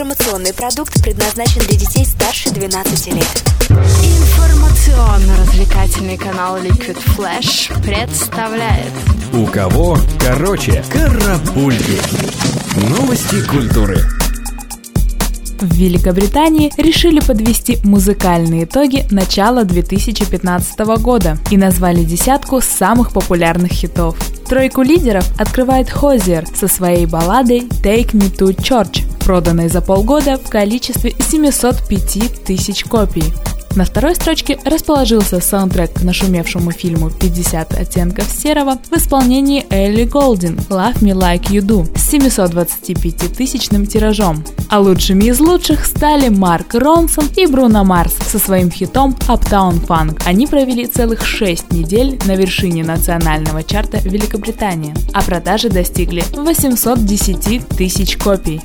Информационный продукт предназначен для детей старше 12 лет. Информационно-развлекательный канал Liquid Flash представляет У кого короче карапульки. Новости культуры. В Великобритании решили подвести музыкальные итоги начала 2015 года и назвали десятку самых популярных хитов. Тройку лидеров открывает Хозер со своей балладой «Take Me to Church», проданной за полгода в количестве 705 тысяч копий. На второй строчке расположился саундтрек к нашумевшему фильму «50 оттенков серого» в исполнении Элли Голдин «Love Me Like You Do» с 725-тысячным тиражом. А лучшими из лучших стали Марк Ронсон и Бруно Марс со своим хитом Uptown Funk. Они провели целых 6 недель на вершине национального чарта Великобритании, а продажи достигли 810 тысяч копий.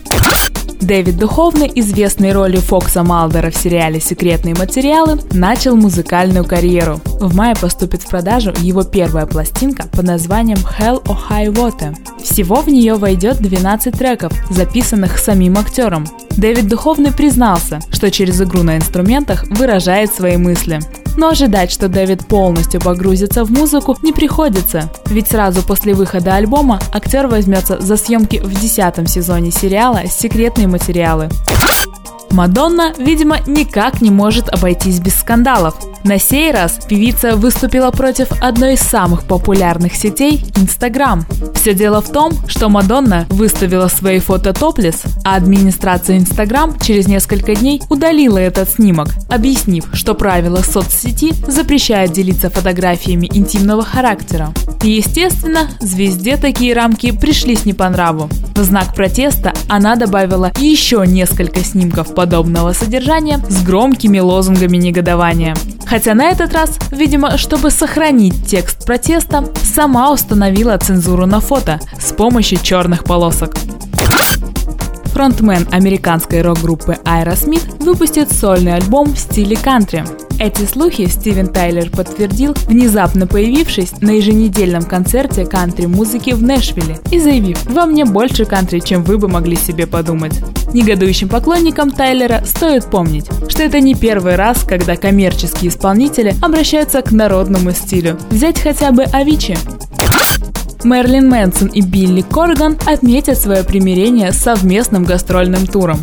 Дэвид Духовный, известный роли Фокса Малдера в сериале «Секретные материалы», начал музыкальную карьеру. В мае поступит в продажу его первая пластинка под названием «Hell or High Water». Всего в нее войдет 12 треков, записанных самим актером. Дэвид Духовный признался, что через игру на инструментах выражает свои мысли. Но ожидать, что Дэвид полностью погрузится в музыку, не приходится. Ведь сразу после выхода альбома актер возьмется за съемки в десятом сезоне сериала «Секретные материалы». Мадонна, видимо, никак не может обойтись без скандалов. На сей раз певица выступила против одной из самых популярных сетей – Инстаграм. Все дело в том, что Мадонна выставила свои фото топлес, а администрация Инстаграм через несколько дней удалила этот снимок, объяснив, что правила соцсети запрещают делиться фотографиями интимного характера. И, естественно, звезде такие рамки пришлись не по нраву. В знак протеста она добавила еще несколько снимков подобного содержания с громкими лозунгами негодования. Хотя на этот раз, видимо, чтобы сохранить текст протеста, сама установила цензуру на фото с помощью черных полосок. Фронтмен американской рок-группы Aerosmith выпустит сольный альбом в стиле кантри. Эти слухи Стивен Тайлер подтвердил, внезапно появившись на еженедельном концерте кантри-музыки в Нэшвилле и заявив «Во мне больше кантри, чем вы бы могли себе подумать». Негодующим поклонникам Тайлера стоит помнить, что это не первый раз, когда коммерческие исполнители обращаются к народному стилю. Взять хотя бы Авичи. Мерлин Мэнсон и Билли Корган отметят свое примирение совместным гастрольным туром.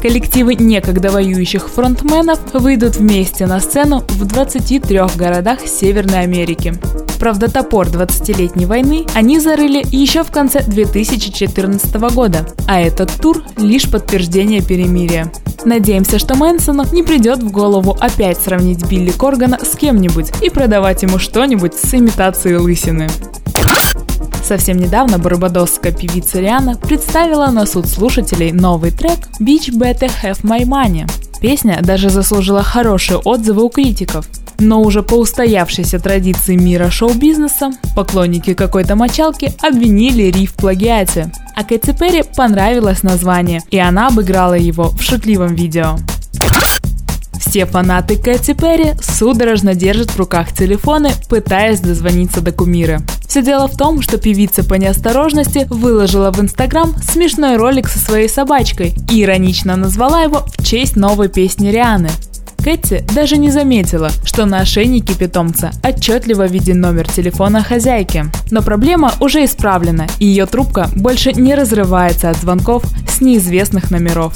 Коллективы некогда воюющих фронтменов выйдут вместе на сцену в 23 городах Северной Америки. Правда, топор 20-летней войны они зарыли еще в конце 2014 года, а этот тур – лишь подтверждение перемирия. Надеемся, что Мэнсону не придет в голову опять сравнить Билли Коргана с кем-нибудь и продавать ему что-нибудь с имитацией лысины. Совсем недавно барбадосская певица Риана представила на суд слушателей новый трек «Beach Better Have My Money». Песня даже заслужила хорошие отзывы у критиков. Но уже по устоявшейся традиции мира шоу-бизнеса, поклонники какой-то мочалки обвинили Ри в плагиате. А Кэти Перри понравилось название, и она обыграла его в шутливом видео. Все фанаты Кэти Перри судорожно держат в руках телефоны, пытаясь дозвониться до кумира. Все дело в том, что певица по неосторожности выложила в Инстаграм смешной ролик со своей собачкой и иронично назвала его в честь новой песни Рианы. Кэти даже не заметила, что на ошейнике питомца отчетливо виден номер телефона хозяйки. Но проблема уже исправлена, и ее трубка больше не разрывается от звонков с неизвестных номеров.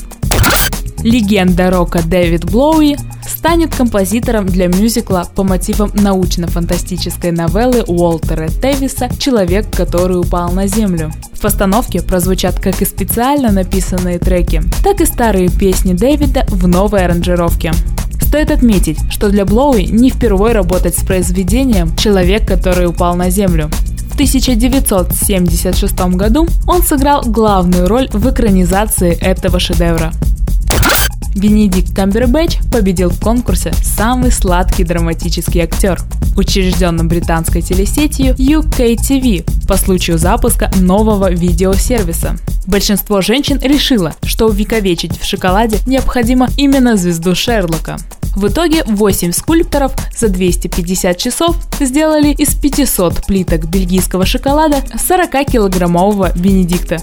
Легенда рока Дэвид Блоуи станет композитором для мюзикла по мотивам научно-фантастической новеллы Уолтера Тевиса «Человек, который упал на землю». В постановке прозвучат как и специально написанные треки, так и старые песни Дэвида в новой аранжировке. Стоит отметить, что для Блоуи не впервые работать с произведением «Человек, который упал на землю». В 1976 году он сыграл главную роль в экранизации этого шедевра. Бенедикт Камбербэтч победил в конкурсе «Самый сладкий драматический актер», учрежденном британской телесетью UKTV по случаю запуска нового видеосервиса. Большинство женщин решило, что увековечить в шоколаде необходимо именно звезду Шерлока. В итоге 8 скульпторов за 250 часов сделали из 500 плиток бельгийского шоколада 40-килограммового Бенедикта.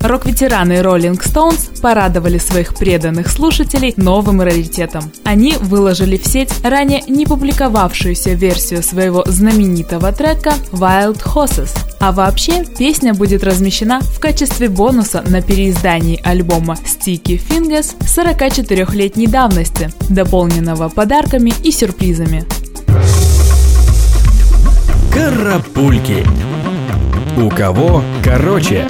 Рок-ветераны Rolling Stones порадовали своих преданных слушателей новым раритетом. Они выложили в сеть ранее не публиковавшуюся версию своего знаменитого трека Wild Horses. А вообще, песня будет размещена в качестве бонуса на переиздании альбома Sticky Fingers 44-летней давности, дополненного подарками и сюрпризами. Карапульки. У кого короче?